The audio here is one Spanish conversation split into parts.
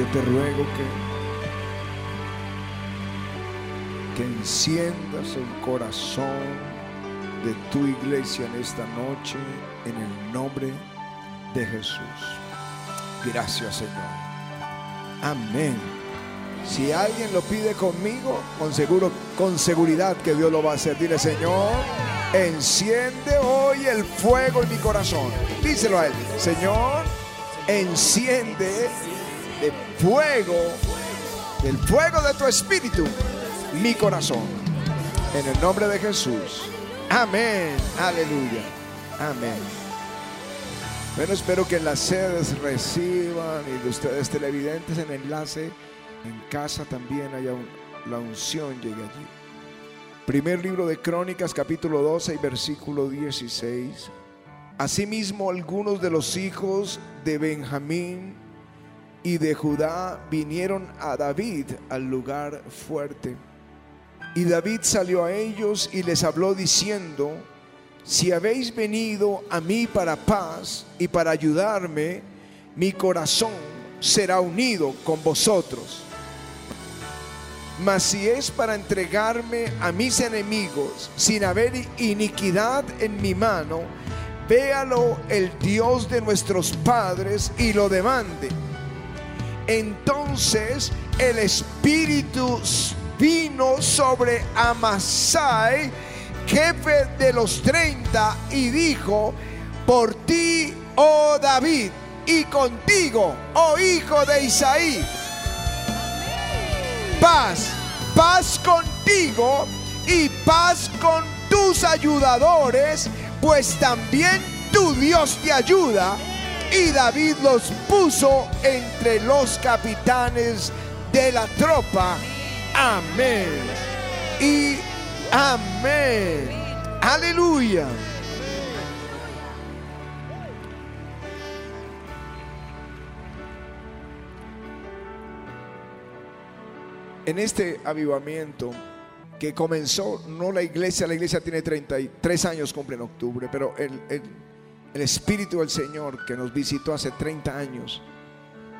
Yo te ruego que, que enciendas el corazón de tu iglesia en esta noche en el nombre de Jesús. Gracias Señor. Amén. Si alguien lo pide conmigo, con seguro, con seguridad que Dios lo va a hacer. Dile, Señor, enciende hoy el fuego en mi corazón. Díselo a él, Señor, enciende fuego, el fuego de tu espíritu, mi corazón. En el nombre de Jesús. Amén. Aleluya. Amén. Bueno, espero que las sedes reciban y de ustedes televidentes en enlace en casa también haya la unción llegue allí. Primer libro de Crónicas, capítulo 12 y versículo 16. Asimismo, algunos de los hijos de Benjamín y de Judá vinieron a David al lugar fuerte. Y David salió a ellos y les habló diciendo, si habéis venido a mí para paz y para ayudarme, mi corazón será unido con vosotros. Mas si es para entregarme a mis enemigos sin haber iniquidad en mi mano, véalo el Dios de nuestros padres y lo demande. Entonces el Espíritu vino sobre Amasai, jefe de los treinta, y dijo, por ti, oh David, y contigo, oh hijo de Isaí, paz, paz contigo y paz con tus ayudadores, pues también tu Dios te ayuda. Y David los puso entre los capitanes de la tropa. Amén. Y amén. Aleluya. en este avivamiento que comenzó, no la iglesia, la iglesia tiene 33 años, cumple en octubre, pero el, el, Espíritu del Señor que nos visitó hace 30 años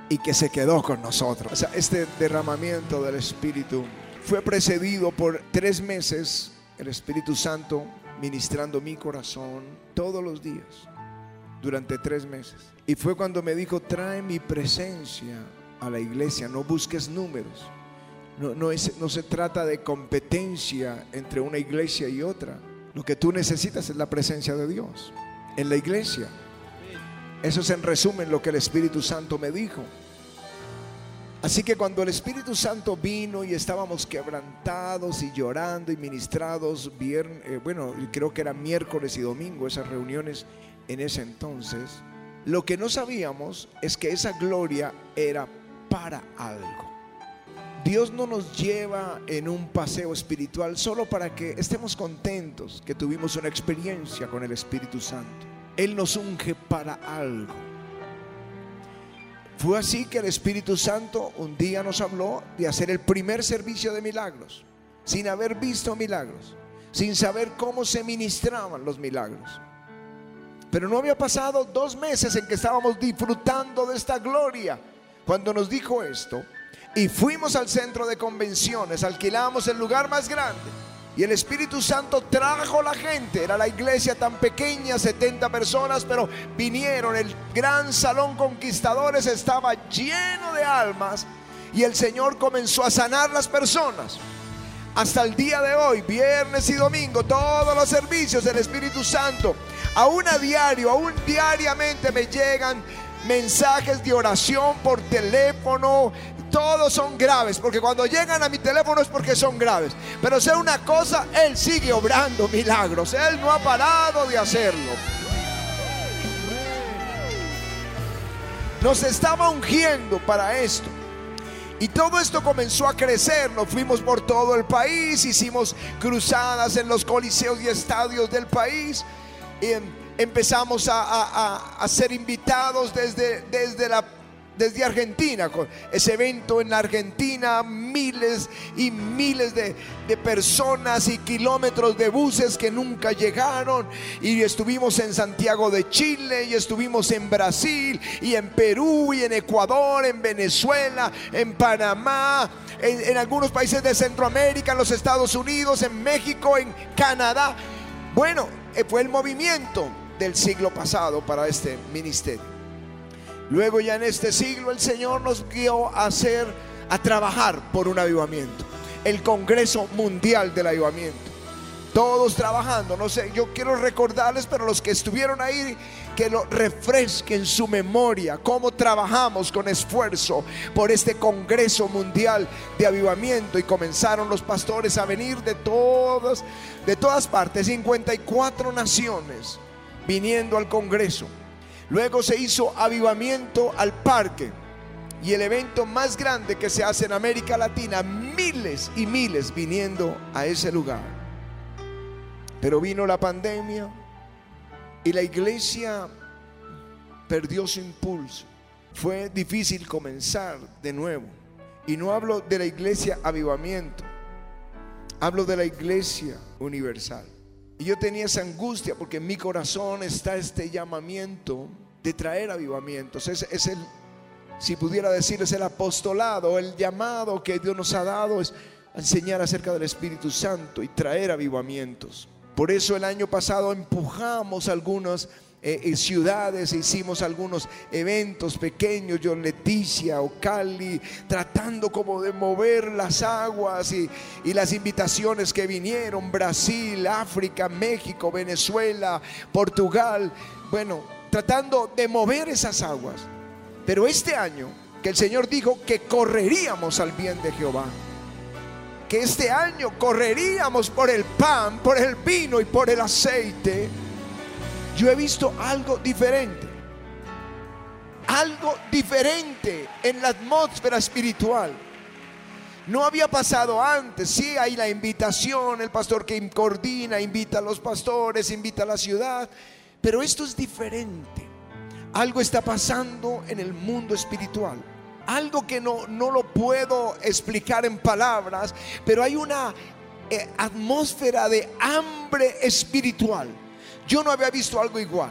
y que se quedó con nosotros. O sea, este derramamiento del Espíritu fue precedido por tres meses, el Espíritu Santo ministrando mi corazón todos los días, durante tres meses. Y fue cuando me dijo, trae mi presencia a la iglesia, no busques números no, es, no se trata de competencia entre una iglesia y otra. Lo que tú necesitas es la presencia de Dios en la iglesia. Eso es en resumen lo que el Espíritu Santo me dijo. Así que cuando el Espíritu Santo vino y estábamos quebrantados y llorando y ministrados, eh, bueno, creo que era miércoles y domingo esas reuniones en ese entonces, lo que no sabíamos es que esa gloria era para algo. Dios no nos lleva en un paseo espiritual solo para que estemos contentos que tuvimos una experiencia con el Espíritu Santo. Él nos unge para algo. Fue así que el Espíritu Santo un día nos habló de hacer el primer servicio de milagros, sin haber visto milagros, sin saber cómo se ministraban los milagros. Pero no había pasado dos meses en que estábamos disfrutando de esta gloria. Cuando nos dijo esto, y fuimos al centro de convenciones, alquilamos el lugar más grande. Y el Espíritu Santo trajo la gente. Era la iglesia tan pequeña, 70 personas, pero vinieron. El gran salón conquistadores estaba lleno de almas. Y el Señor comenzó a sanar las personas. Hasta el día de hoy, viernes y domingo, todos los servicios del Espíritu Santo, aún a diario, aún diariamente me llegan mensajes de oración por teléfono, todos son graves, porque cuando llegan a mi teléfono es porque son graves. Pero sé una cosa, Él sigue obrando milagros, Él no ha parado de hacerlo. Nos estaba ungiendo para esto. Y todo esto comenzó a crecer. Nos fuimos por todo el país, hicimos cruzadas en los coliseos y estadios del país. Y em, empezamos a, ser invitados desde, desde la desde Argentina, con ese evento en Argentina, miles y miles de, de personas y kilómetros de buses que nunca llegaron. Y estuvimos en Santiago de Chile, y estuvimos en Brasil, y en Perú, y en Ecuador, en Venezuela, en Panamá, en, en algunos países de Centroamérica, en los Estados Unidos, en México, en Canadá. Bueno, eh, fue el movimiento del siglo pasado para este ministerio. Luego ya en este siglo el Señor nos guió a hacer, a trabajar por un avivamiento. El Congreso Mundial del Avivamiento. Todos trabajando, no sé, yo quiero recordarles, pero los que estuvieron ahí, que lo refresquen su memoria, cómo trabajamos con esfuerzo por este Congreso Mundial de Avivamiento y comenzaron los pastores a venir de todas, de todas partes, 54 naciones viniendo al Congreso. Luego se hizo avivamiento al parque y el evento más grande que se hace en América Latina, miles y miles viniendo a ese lugar. Pero vino la pandemia y la iglesia perdió su impulso. Fue difícil comenzar de nuevo. Y no hablo de la iglesia avivamiento, hablo de la iglesia universal. Y yo tenía esa angustia porque en mi corazón está este llamamiento de traer avivamientos. Es, es el, si pudiera decir, es el apostolado, el llamado que Dios nos ha dado es enseñar acerca del Espíritu Santo y traer avivamientos. Por eso el año pasado empujamos algunas eh, eh, ciudades, hicimos algunos eventos pequeños, yo Leticia o Cali, tratando como de mover las aguas y, y las invitaciones que vinieron, Brasil, África, México, Venezuela, Portugal, bueno, tratando de mover esas aguas. Pero este año, que el Señor dijo que correríamos al bien de Jehová que este año correríamos por el pan, por el vino y por el aceite, yo he visto algo diferente. Algo diferente en la atmósfera espiritual. No había pasado antes. Sí, hay la invitación, el pastor que coordina, invita a los pastores, invita a la ciudad. Pero esto es diferente. Algo está pasando en el mundo espiritual algo que no, no lo puedo explicar en palabras, pero hay una eh, atmósfera de hambre espiritual. Yo no había visto algo igual.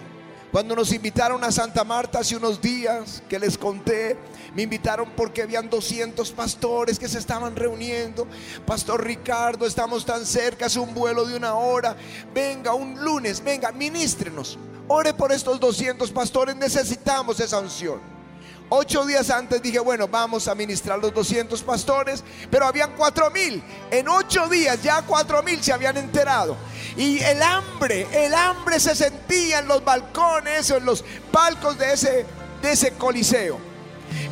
Cuando nos invitaron a Santa Marta hace unos días, que les conté, me invitaron porque habían 200 pastores que se estaban reuniendo. Pastor Ricardo, estamos tan cerca, es un vuelo de una hora. Venga, un lunes, venga, ministrenos. Ore por estos 200 pastores, necesitamos esa unción. Ocho días antes dije, bueno, vamos a ministrar los 200 pastores, pero habían cuatro mil. En ocho días ya cuatro mil se habían enterado. Y el hambre, el hambre se sentía en los balcones o en los palcos de ese, de ese coliseo.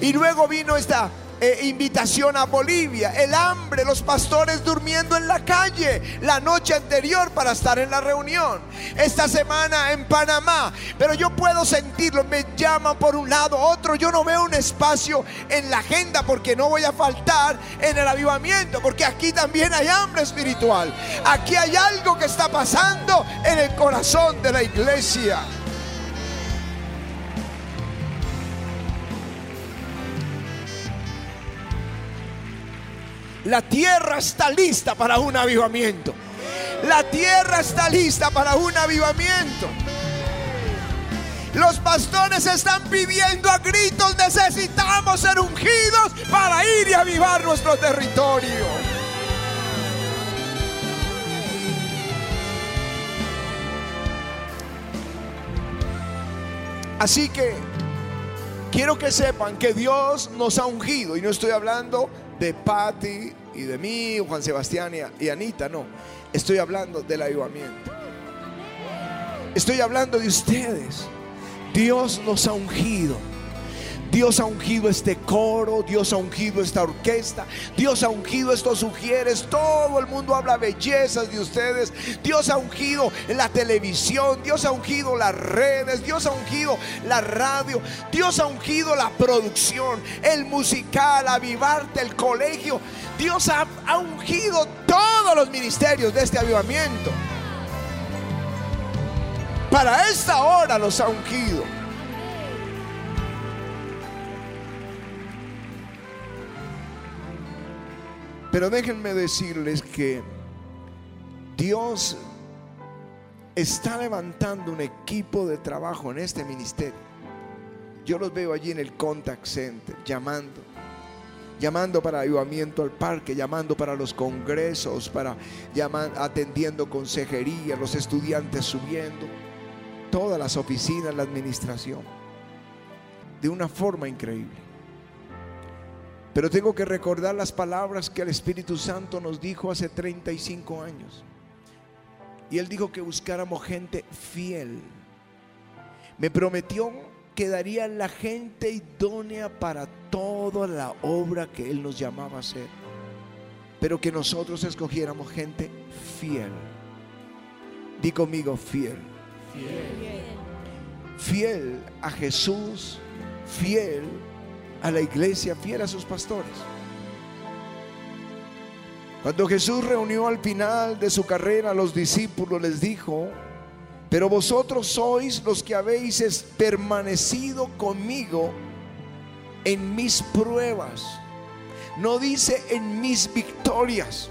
Y luego vino esta eh, invitación a Bolivia, el hambre, los pastores durmiendo en la calle la noche anterior para estar en la reunión. Esta semana en Panamá, pero yo puedo sentirlo, me llaman por un lado, otro, yo no veo un espacio en la agenda porque no voy a faltar en el avivamiento, porque aquí también hay hambre espiritual. Aquí hay algo que está pasando en el corazón de la iglesia. La tierra está lista para un avivamiento. La tierra está lista para un avivamiento. Los pastores están pidiendo a gritos, necesitamos ser ungidos para ir y avivar nuestro territorio. Así que quiero que sepan que Dios nos ha ungido y no estoy hablando de Patti y de mí, Juan Sebastián y Anita, no. Estoy hablando del avivamiento. Estoy hablando de ustedes. Dios nos ha ungido. Dios ha ungido este coro, Dios ha ungido esta orquesta, Dios ha ungido estos sugieres, todo el mundo habla bellezas de ustedes, Dios ha ungido la televisión, Dios ha ungido las redes, Dios ha ungido la radio, Dios ha ungido la producción, el musical, avivarte, el colegio, Dios ha, ha ungido todos los ministerios de este avivamiento. Para esta hora los ha ungido. Pero déjenme decirles que Dios está levantando un equipo de trabajo en este ministerio. Yo los veo allí en el contact center llamando, llamando para ayudamiento al parque, llamando para los congresos, para atendiendo consejería, los estudiantes subiendo, todas las oficinas, la administración, de una forma increíble. Pero tengo que recordar las palabras que el Espíritu Santo nos dijo hace 35 años. Y Él dijo que buscáramos gente fiel. Me prometió que daría la gente idónea para toda la obra que Él nos llamaba a hacer. Pero que nosotros escogiéramos gente fiel. Di conmigo fiel. Fiel. Fiel a Jesús, fiel a la iglesia, fiel a sus pastores. Cuando Jesús reunió al final de su carrera a los discípulos, les dijo, pero vosotros sois los que habéis permanecido conmigo en mis pruebas. No dice en mis victorias.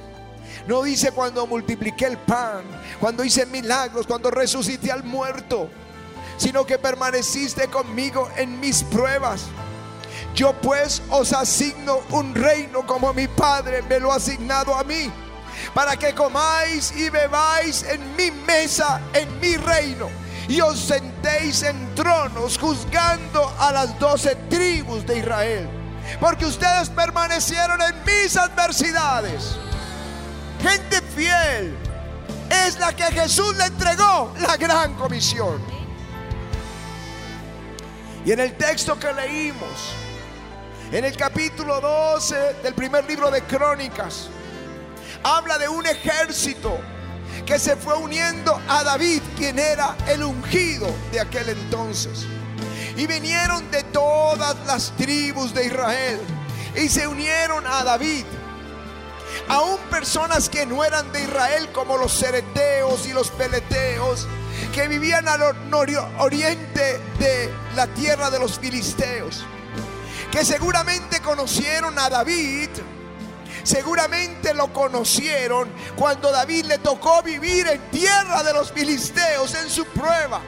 No dice cuando multipliqué el pan, cuando hice milagros, cuando resucité al muerto, sino que permaneciste conmigo en mis pruebas. Yo pues os asigno un reino como mi Padre me lo ha asignado a mí, para que comáis y bebáis en mi mesa, en mi reino, y os sentéis en tronos juzgando a las doce tribus de Israel, porque ustedes permanecieron en mis adversidades. Gente fiel es la que Jesús le entregó la gran comisión. Y en el texto que leímos, en el capítulo 12 del primer libro de Crónicas, habla de un ejército que se fue uniendo a David, quien era el ungido de aquel entonces. Y vinieron de todas las tribus de Israel y se unieron a David. Aún personas que no eran de Israel, como los cereteos y los peleteos, que vivían al oriente de la tierra de los filisteos que seguramente conocieron a David, seguramente lo conocieron cuando David le tocó vivir en tierra de los filisteos en su prueba.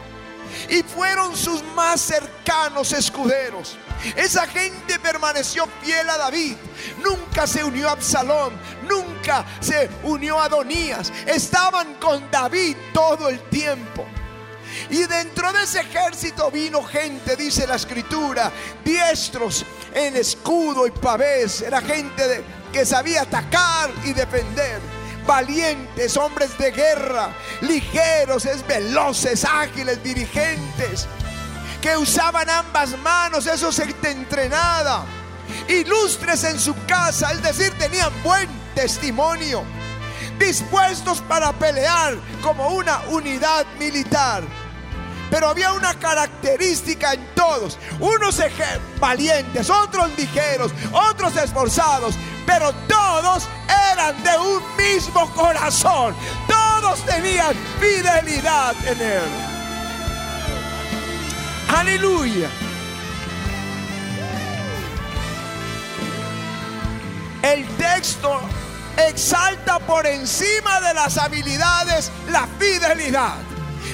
Y fueron sus más cercanos escuderos. Esa gente permaneció fiel a David. Nunca se unió a Absalón. Nunca se unió a Adonías. Estaban con David todo el tiempo. Y dentro de ese ejército vino gente, dice la escritura, diestros en escudo y pavés. Era gente que sabía atacar y defender. Valientes, hombres de guerra, ligeros, es veloces, ágiles, dirigentes, que usaban ambas manos, eso se entrenada. Ilustres en su casa, es decir, tenían buen testimonio dispuestos para pelear como una unidad militar. Pero había una característica en todos. Unos valientes, otros ligeros, otros esforzados. Pero todos eran de un mismo corazón. Todos tenían fidelidad en Él. Aleluya. El texto exalta por encima de las habilidades la fidelidad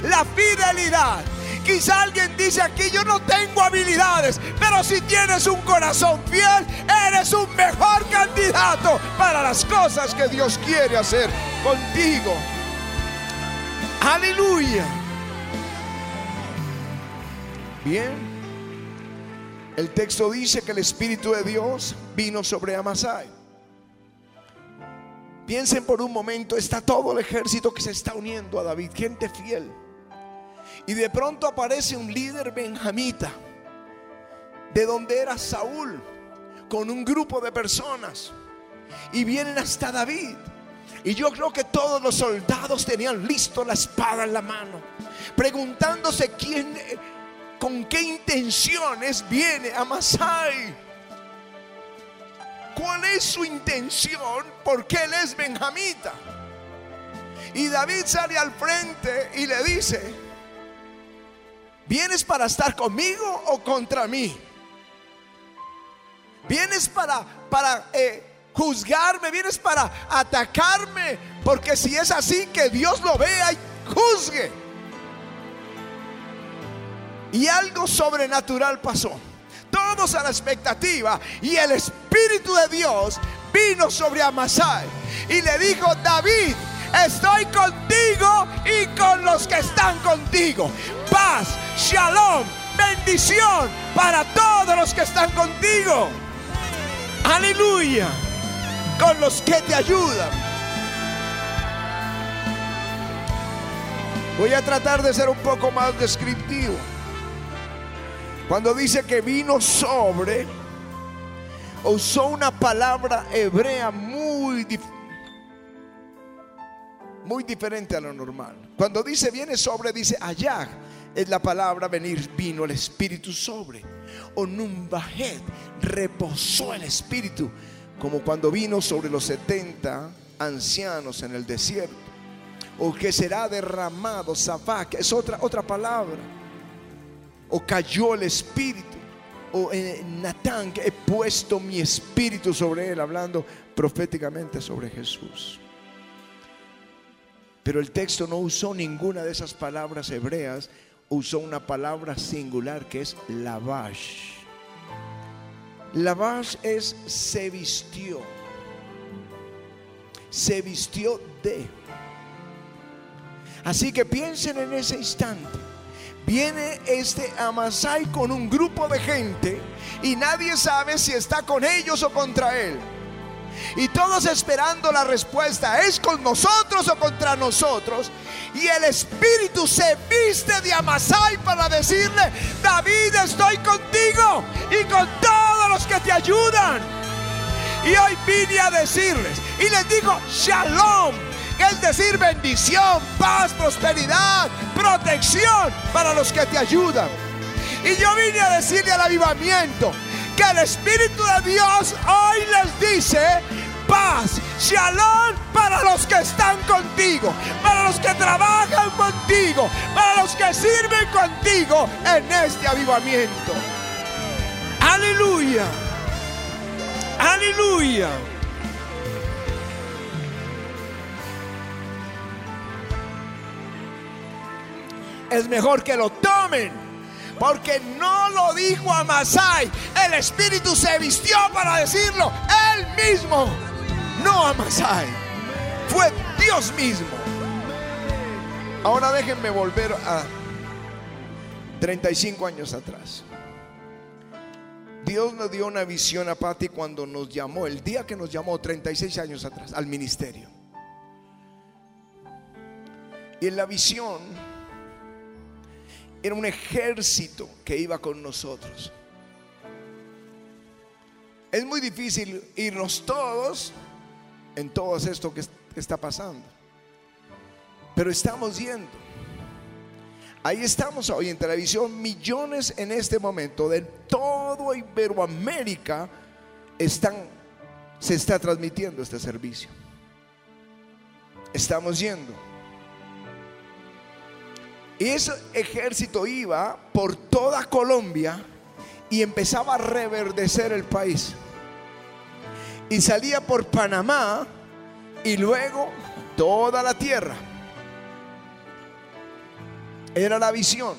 la fidelidad. Quizá alguien dice aquí, yo no tengo habilidades, pero si tienes un corazón fiel, eres un mejor candidato para las cosas que Dios quiere hacer contigo. Aleluya. Bien. El texto dice que el Espíritu de Dios vino sobre Amasai. Piensen por un momento, está todo el ejército que se está uniendo a David, gente fiel. Y de pronto aparece un líder benjamita, de donde era Saúl, con un grupo de personas. Y vienen hasta David. Y yo creo que todos los soldados tenían listo la espada en la mano, preguntándose quién, con qué intenciones viene a Masai. ¿Cuál es su intención? Porque él es benjamita. Y David sale al frente y le dice, ¿Vienes para estar conmigo o contra mí? ¿Vienes para, para eh, juzgarme, vienes para atacarme, porque si es así, que Dios lo vea y juzgue. Y algo sobrenatural pasó. Todos a la expectativa y el Espíritu de Dios vino sobre Amasai y le dijo, David, estoy contigo y con los que están contigo. Paz, shalom, bendición para todos los que están contigo. Aleluya con los que te ayudan. Voy a tratar de ser un poco más descriptivo. Cuando dice que vino sobre, usó una palabra hebrea muy, muy diferente a lo normal. Cuando dice viene sobre, dice allá es la palabra venir, vino el Espíritu sobre. O numbajet, reposó el Espíritu como cuando vino sobre los 70 ancianos en el desierto, o que será derramado, que es otra, otra palabra, o cayó el espíritu, o en Natán, que he puesto mi espíritu sobre él, hablando proféticamente sobre Jesús. Pero el texto no usó ninguna de esas palabras hebreas, usó una palabra singular que es lavash Lavar es se vistió. Se vistió de. Así que piensen en ese instante. Viene este Amasai con un grupo de gente y nadie sabe si está con ellos o contra él. Y todos esperando la respuesta, ¿es con nosotros o contra nosotros? Y el Espíritu se viste de Amasai para decirle, David, estoy contigo y con todos los que te ayudan. Y hoy vine a decirles, y les digo, shalom, es decir bendición, paz, prosperidad, protección para los que te ayudan. Y yo vine a decirle al avivamiento, que el Espíritu de Dios hoy les dice paz, shalom para los que están contigo, para los que trabajan contigo, para los que sirven contigo en este avivamiento. Aleluya. Aleluya. Es mejor que lo tomen porque no lo dijo a Masai. El Espíritu se vistió para decirlo él mismo. No a Masai. Fue Dios mismo. Ahora déjenme volver a 35 años atrás. Dios nos dio una visión a Patti cuando nos llamó, el día que nos llamó 36 años atrás, al ministerio. Y en la visión era un ejército que iba con nosotros. Es muy difícil irnos todos en todo esto que está pasando. Pero estamos yendo. Ahí estamos hoy en televisión. Millones en este momento de todo Iberoamérica están, se está transmitiendo este servicio. Estamos yendo. Y ese ejército iba por toda Colombia y empezaba a reverdecer el país. Y salía por Panamá y luego toda la tierra. Era la visión,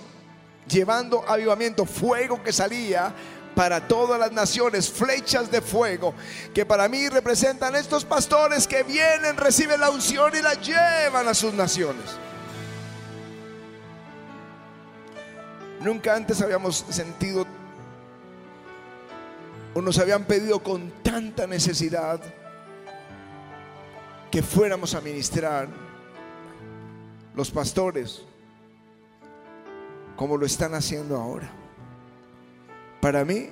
llevando avivamiento, fuego que salía para todas las naciones, flechas de fuego, que para mí representan estos pastores que vienen, reciben la unción y la llevan a sus naciones. Nunca antes habíamos sentido o nos habían pedido con tanta necesidad que fuéramos a ministrar los pastores como lo están haciendo ahora. Para mí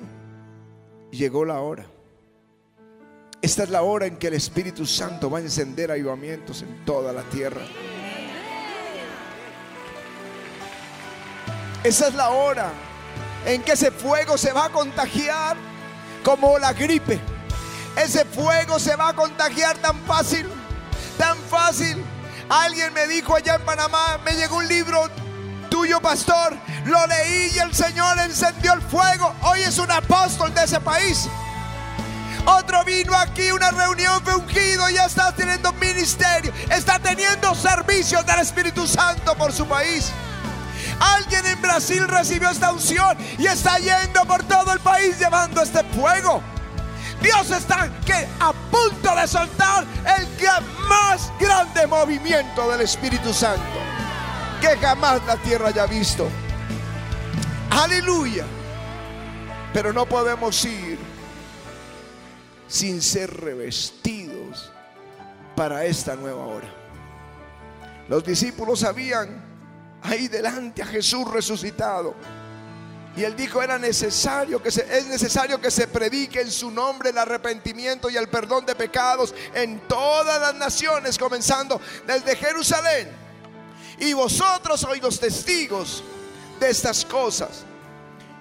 llegó la hora. Esta es la hora en que el Espíritu Santo va a encender ayudamientos en toda la tierra. Esa es la hora en que ese fuego se va a contagiar como la gripe. Ese fuego se va a contagiar tan fácil, tan fácil. Alguien me dijo allá en Panamá, me llegó un libro tuyo, pastor. Lo leí y el Señor encendió el fuego. Hoy es un apóstol de ese país. Otro vino aquí, una reunión fue ungido ya está teniendo ministerio. Está teniendo servicios del Espíritu Santo por su país. Alguien en Brasil recibió esta unción y está yendo por todo el país llevando este fuego. Dios está que a punto de soltar el más grande movimiento del Espíritu Santo que jamás la tierra haya visto. Aleluya. Pero no podemos ir sin ser revestidos para esta nueva hora. Los discípulos sabían ahí delante a Jesús resucitado. Y él dijo, era necesario que se, es necesario que se predique en su nombre el arrepentimiento y el perdón de pecados en todas las naciones, comenzando desde Jerusalén. Y vosotros sois los testigos de estas cosas.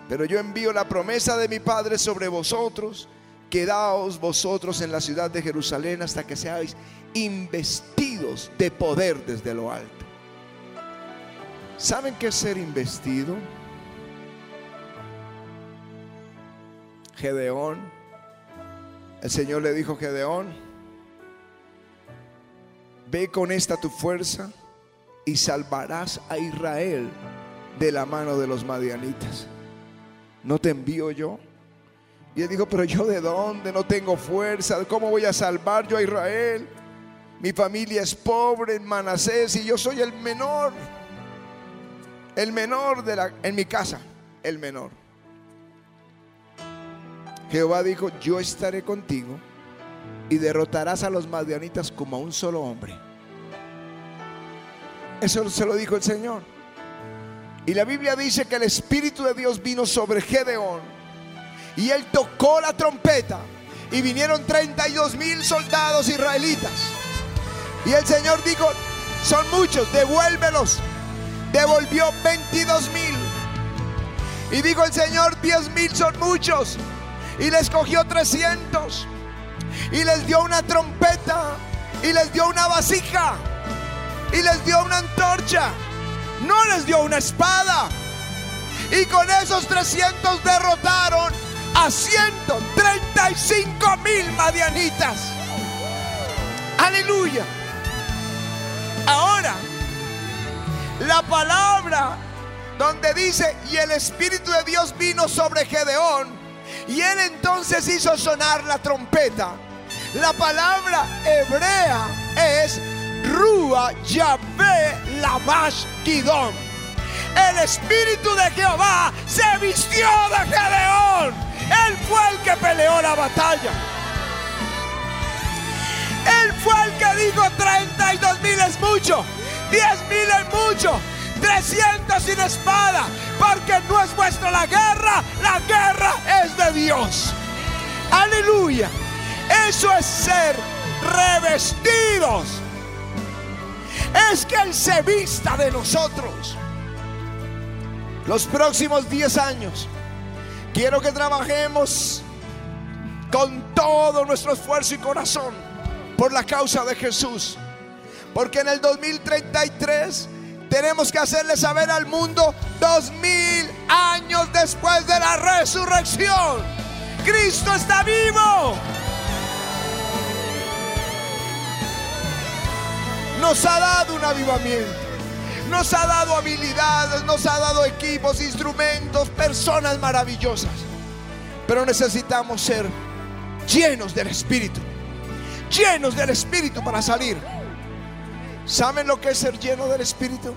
Pero yo envío la promesa de mi Padre sobre vosotros. Quedaos vosotros en la ciudad de Jerusalén hasta que seáis investidos de poder desde lo alto. ¿Saben qué es ser investido? Gedeón, el Señor le dijo, Gedeón, ve con esta tu fuerza y salvarás a Israel de la mano de los madianitas. ¿No te envío yo? Y él dijo, pero yo de dónde? No tengo fuerza. ¿Cómo voy a salvar yo a Israel? Mi familia es pobre en Manasés y yo soy el menor. El menor de la, en mi casa, el menor. Jehová dijo, yo estaré contigo y derrotarás a los madianitas como a un solo hombre. Eso se lo dijo el Señor. Y la Biblia dice que el Espíritu de Dios vino sobre Gedeón y él tocó la trompeta y vinieron 32 mil soldados israelitas. Y el Señor dijo, son muchos, devuélvelos. Devolvió 22 mil. Y dijo el Señor, 10 mil son muchos y les cogió 300 y les dio una trompeta y les dio una vasija y les dio una antorcha. No les dio una espada. Y con esos 300 derrotaron a 135 mil madianitas. Aleluya. Ahora, la palabra donde dice, y el Espíritu de Dios vino sobre Gedeón y él entonces hizo sonar la trompeta. La palabra hebrea es Rúa Yahvé Lamash Kidón. El espíritu de Jehová se vistió de Gedeón. Él fue el que peleó la batalla. Él fue el que dijo 32 mil es mucho, 10 mil es mucho, 300 sin espada, porque no es vuestra la guerra, la guerra es de Dios. Aleluya. Eso es ser revestidos. Es que Él se vista de nosotros. Los próximos 10 años, quiero que trabajemos con todo nuestro esfuerzo y corazón por la causa de Jesús. Porque en el 2033 tenemos que hacerle saber al mundo dos mil años después de la resurrección. Cristo está vivo. Nos ha dado un avivamiento. Nos ha dado habilidades, nos ha dado equipos, instrumentos, personas maravillosas. Pero necesitamos ser llenos del Espíritu. Llenos del Espíritu para salir. ¿Saben lo que es ser lleno del Espíritu?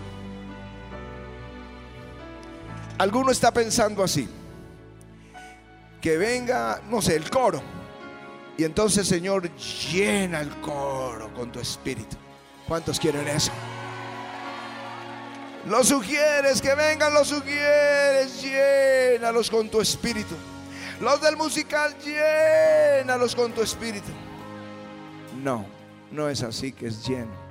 Alguno está pensando así. Que venga, no sé, el coro. Y entonces, Señor, llena el coro con tu espíritu. ¿Cuántos quieren eso? Los sugieres, que vengan los sugieres, llénalos con tu espíritu. Los del musical, llénalos con tu espíritu. No, no es así que es lleno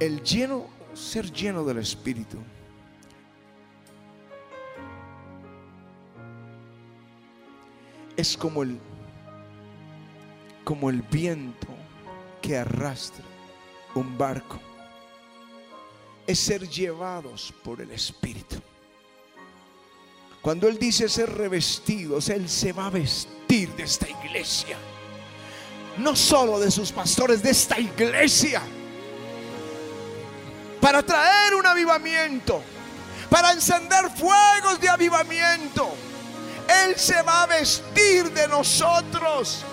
el lleno, ser lleno del Espíritu. Es como el, como el viento que arrastra un barco. Es ser llevados por el Espíritu. Cuando Él dice ser revestidos, Él se va a vestir de esta iglesia. No solo de sus pastores, de esta iglesia. Para traer un avivamiento. Para encender fuegos de avivamiento. Él se va a vestir de nosotros.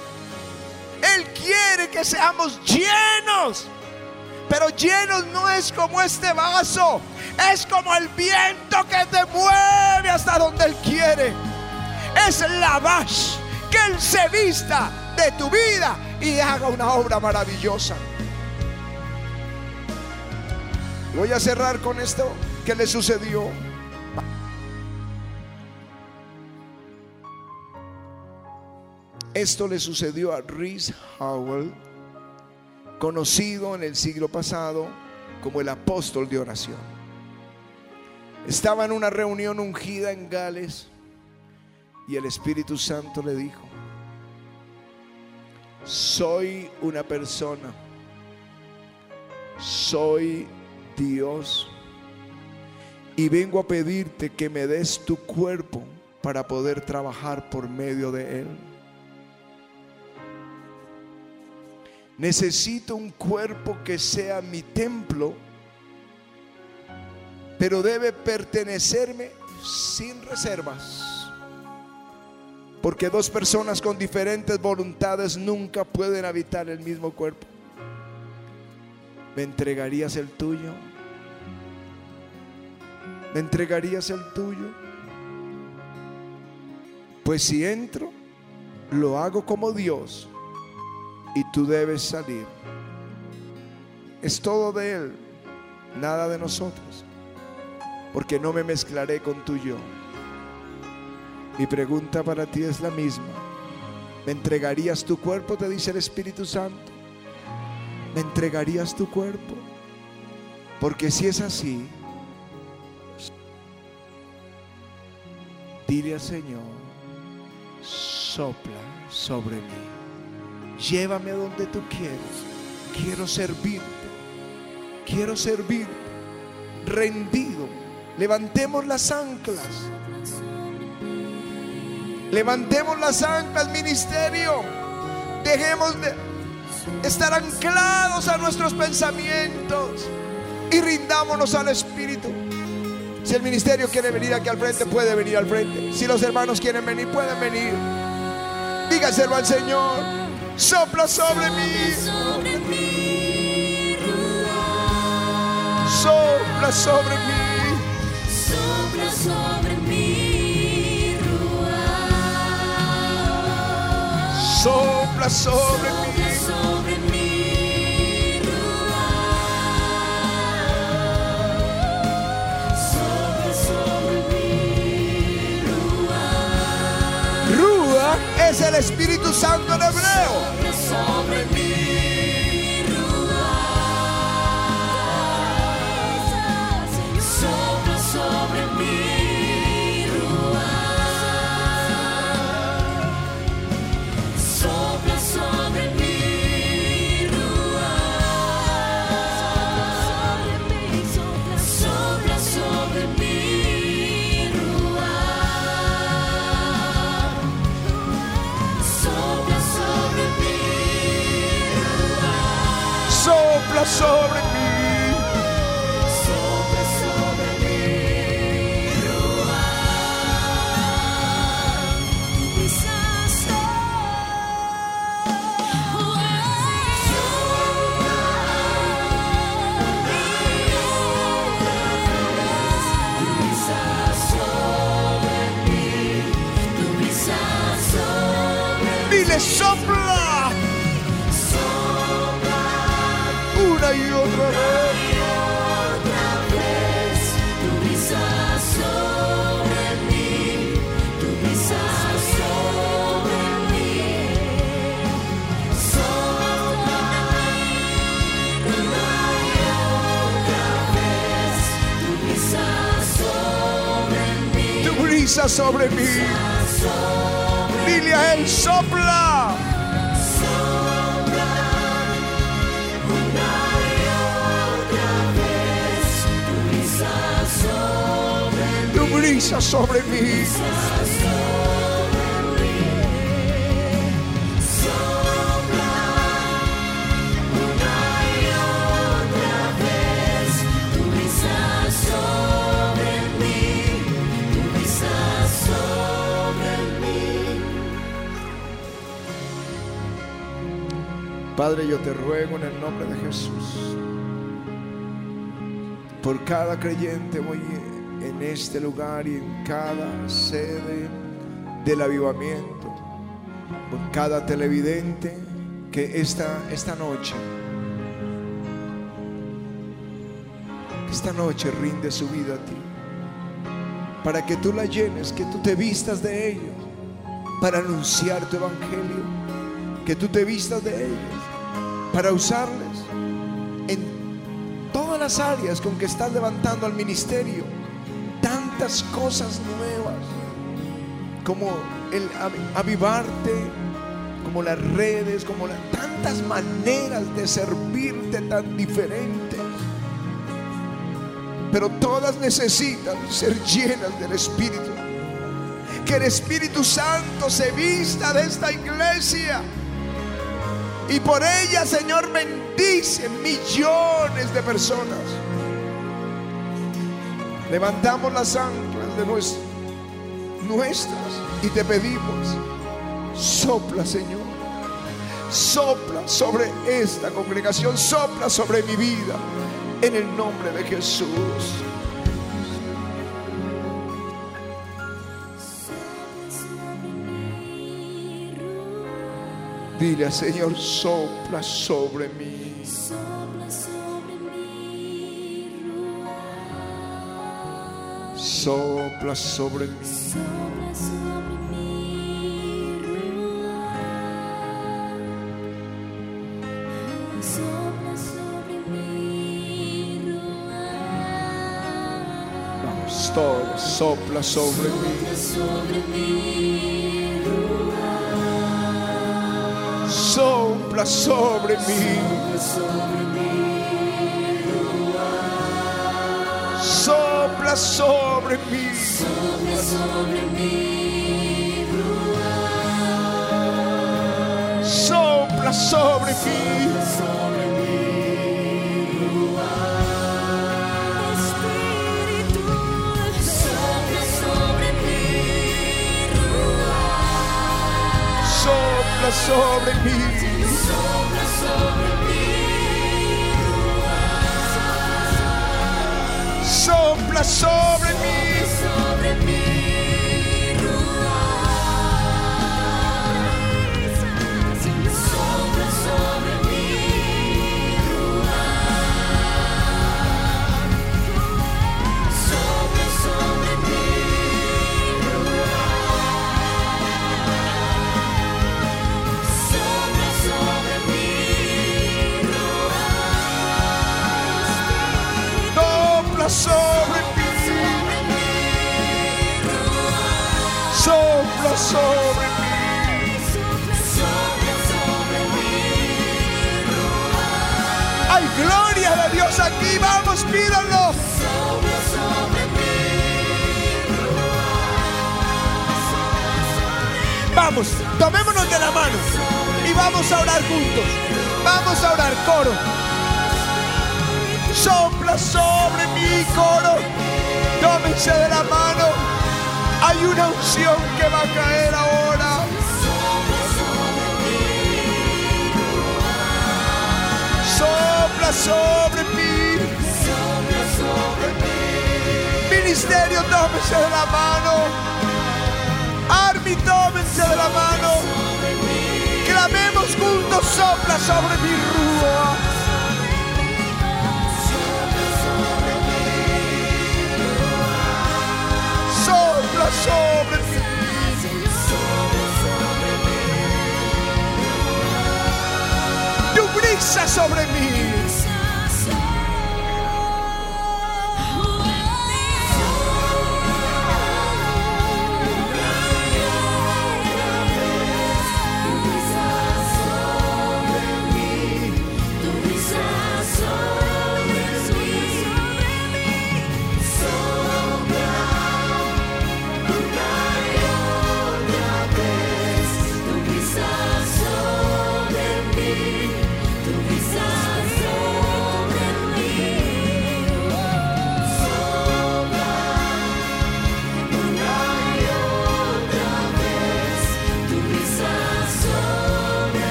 Él quiere que seamos llenos. Pero llenos no es como este vaso. Es como el viento que te mueve hasta donde Él quiere. Es la voz que Él se vista de tu vida y haga una obra maravillosa. Voy a cerrar con esto que le sucedió. Esto le sucedió a Rhys Howell, conocido en el siglo pasado como el apóstol de oración. Estaba en una reunión ungida en Gales y el Espíritu Santo le dijo, soy una persona, soy Dios y vengo a pedirte que me des tu cuerpo para poder trabajar por medio de él. Necesito un cuerpo que sea mi templo, pero debe pertenecerme sin reservas. Porque dos personas con diferentes voluntades nunca pueden habitar el mismo cuerpo. ¿Me entregarías el tuyo? ¿Me entregarías el tuyo? Pues si entro, lo hago como Dios y tú debes salir. Es todo de Él, nada de nosotros, porque no me mezclaré con tu yo. Mi pregunta para ti es la misma. ¿Me entregarías tu cuerpo? Te dice el Espíritu Santo. ¿Me entregarías tu cuerpo? Porque si es así, dile al Señor, sopla sobre mí. Llévame a donde tú quieres. Quiero servirte. Quiero servirte. Rendido. Levantemos las anclas. Levantemos las anclas, ministerio. Dejemos de estar anclados a nuestros pensamientos y rindámonos al Espíritu. Si el ministerio quiere venir aquí al frente, puede venir al frente. Si los hermanos quieren venir, pueden venir. Dígaselo al Señor sopla sobre mí. Sopla sobre mí. Sopla sobre mí. Sopla sobre mí. Es el Espíritu Santo en hebreo. Sopla sobre mí. Dile a él, sopla. Tu brisa sobre mí. Padre, yo te ruego en el nombre de Jesús, por cada creyente hoy en este lugar y en cada sede del avivamiento, por cada televidente que esta, esta noche, esta noche rinde su vida a ti, para que tú la llenes, que tú te vistas de ellos, para anunciar tu evangelio, que tú te vistas de ellos para usarles en todas las áreas con que estás levantando al ministerio. Tantas cosas nuevas, como el avi- avivarte, como las redes, como la- tantas maneras de servirte tan diferentes. Pero todas necesitan ser llenas del Espíritu. Que el Espíritu Santo se vista de esta iglesia. Y por ella, Señor, bendice millones de personas. Levantamos las anclas de nues- nuestras y te pedimos, sopla, Señor. Sopla sobre esta congregación, sopla sobre mi vida, en el nombre de Jesús. Dile al Señor, sopla sobre mí. Sopla sobre mí. Sopla sobre mí. Sopla sobre mí. Sopla sobre mí. Vamos, todos, sopla sobre mí. Sobre mí, Sopla sobre mí. Sopla sobre mí. sopla sobre mí. Sopla sobre mí. Sobre mí. Sopla sobre mí, Sopla sobre mí.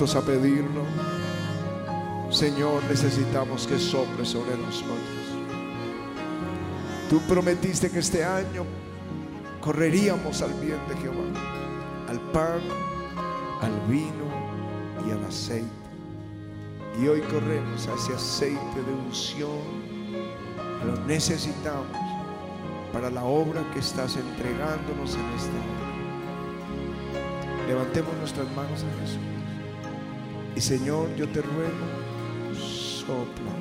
A pedirlo. Señor, necesitamos que sople sobre nosotros. Tú prometiste que este año correríamos al bien de Jehová, al pan, al vino y al aceite. Y hoy corremos a ese aceite de unción. Lo necesitamos para la obra que estás entregándonos en esta hora. Levantemos nuestras manos a Jesús. Y Señor, yo te ruego, sopla.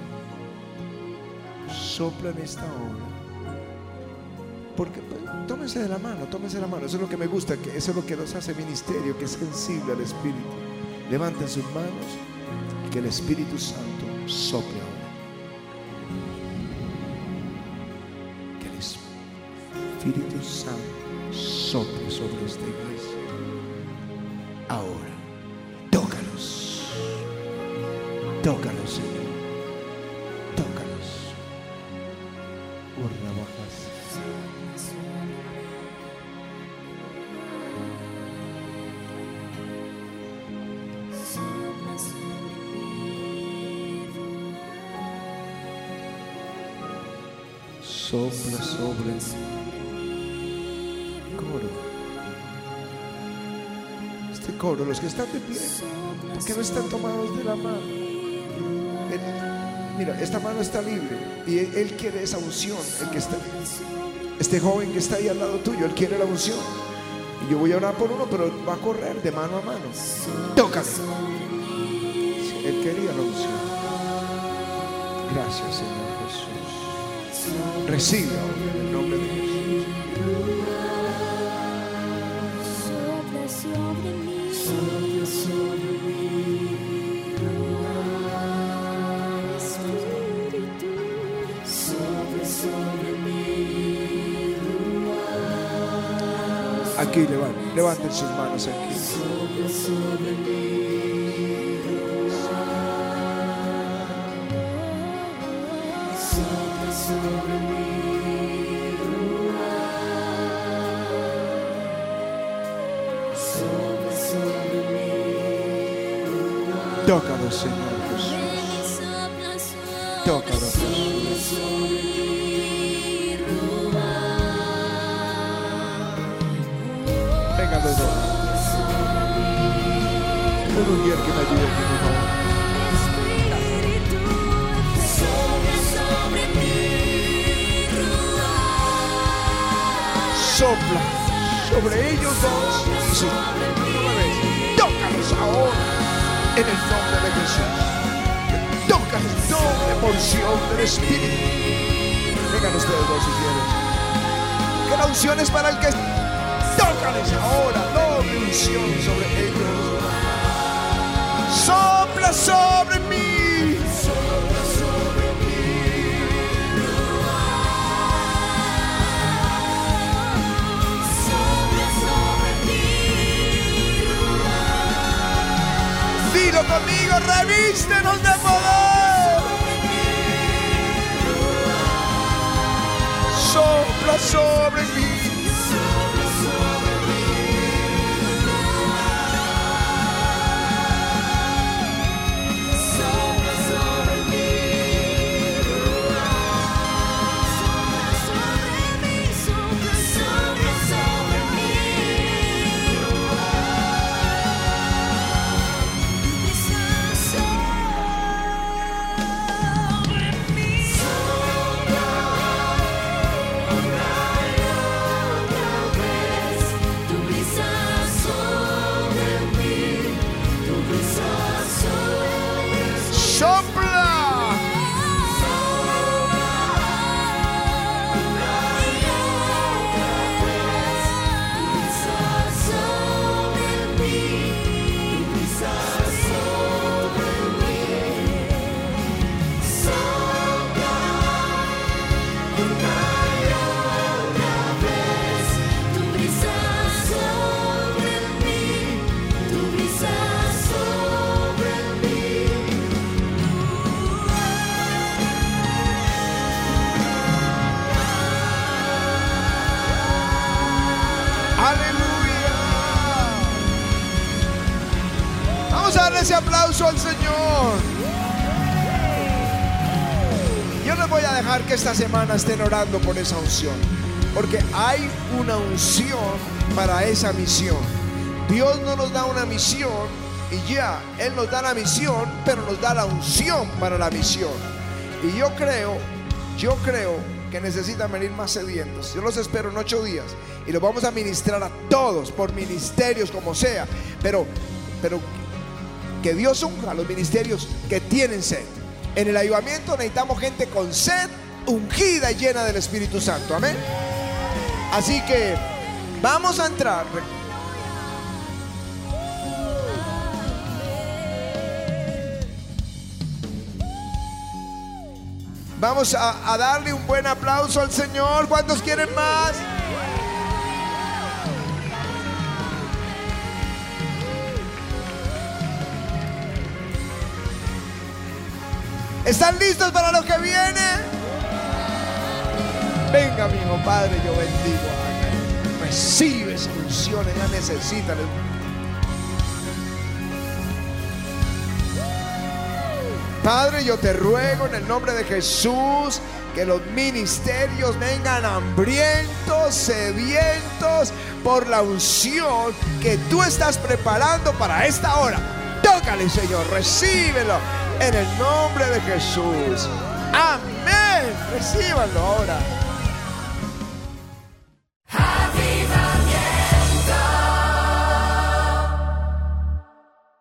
Sopla en esta hora. Porque pues, tómese de la mano, tómese de la mano. Eso es lo que me gusta, que eso es lo que nos hace ministerio, que es sensible al Espíritu. Levanten sus manos y que el Espíritu Santo sople ahora. Que el Espíritu Santo coro, los que están de pie, que no están tomados de la mano. Mira, esta mano está libre y él, quiere esa unción. El que está, este joven que está ahí al lado tuyo, él quiere la unción. Y yo voy a orar por uno, pero va a correr de mano a mano. Tócame. Él quería la unción. Gracias, Señor Jesús. Recibe ahora en el nombre de Jesús. Levanten, sus manos aquí. Sobre ellos dos. Y una vez. Tócalos ahora en el nombre de Jesús. Toca doble porción del Espíritu. Vengan ustedes dos si quieren. Que la unción es para el que tócales ahora. Doble unción sobre ellos. Sopla sobre mí. Conmigo, revístenos de poder. Sopla sobre mí. Semana estén orando por esa unción. Porque hay una unción para esa misión. Dios no nos da una misión y ya, Él nos da la misión, pero nos da la unción para la misión. Y yo creo, yo creo que necesitan venir más sedientos. Yo los espero en ocho días y los vamos a ministrar a todos por ministerios como sea. Pero, pero que Dios unja a los ministerios que tienen sed. En el avivamiento necesitamos gente con sed, ungida y llena del Espíritu Santo. Amén. Así que vamos a entrar. Vamos a, a darle un buen aplauso al Señor. ¿Cuántos quieren más? ¿Están listos para lo que viene? Venga, mi hijo Padre, yo bendigo. Recibe esa unción, ella necesita. Padre, yo te ruego en el nombre de Jesús que los ministerios vengan hambrientos, sedientos por la unción que tú estás preparando para esta hora. Tócale, Señor, recíbelo en el nombre de Jesús. Amén. Recíbanlo ahora.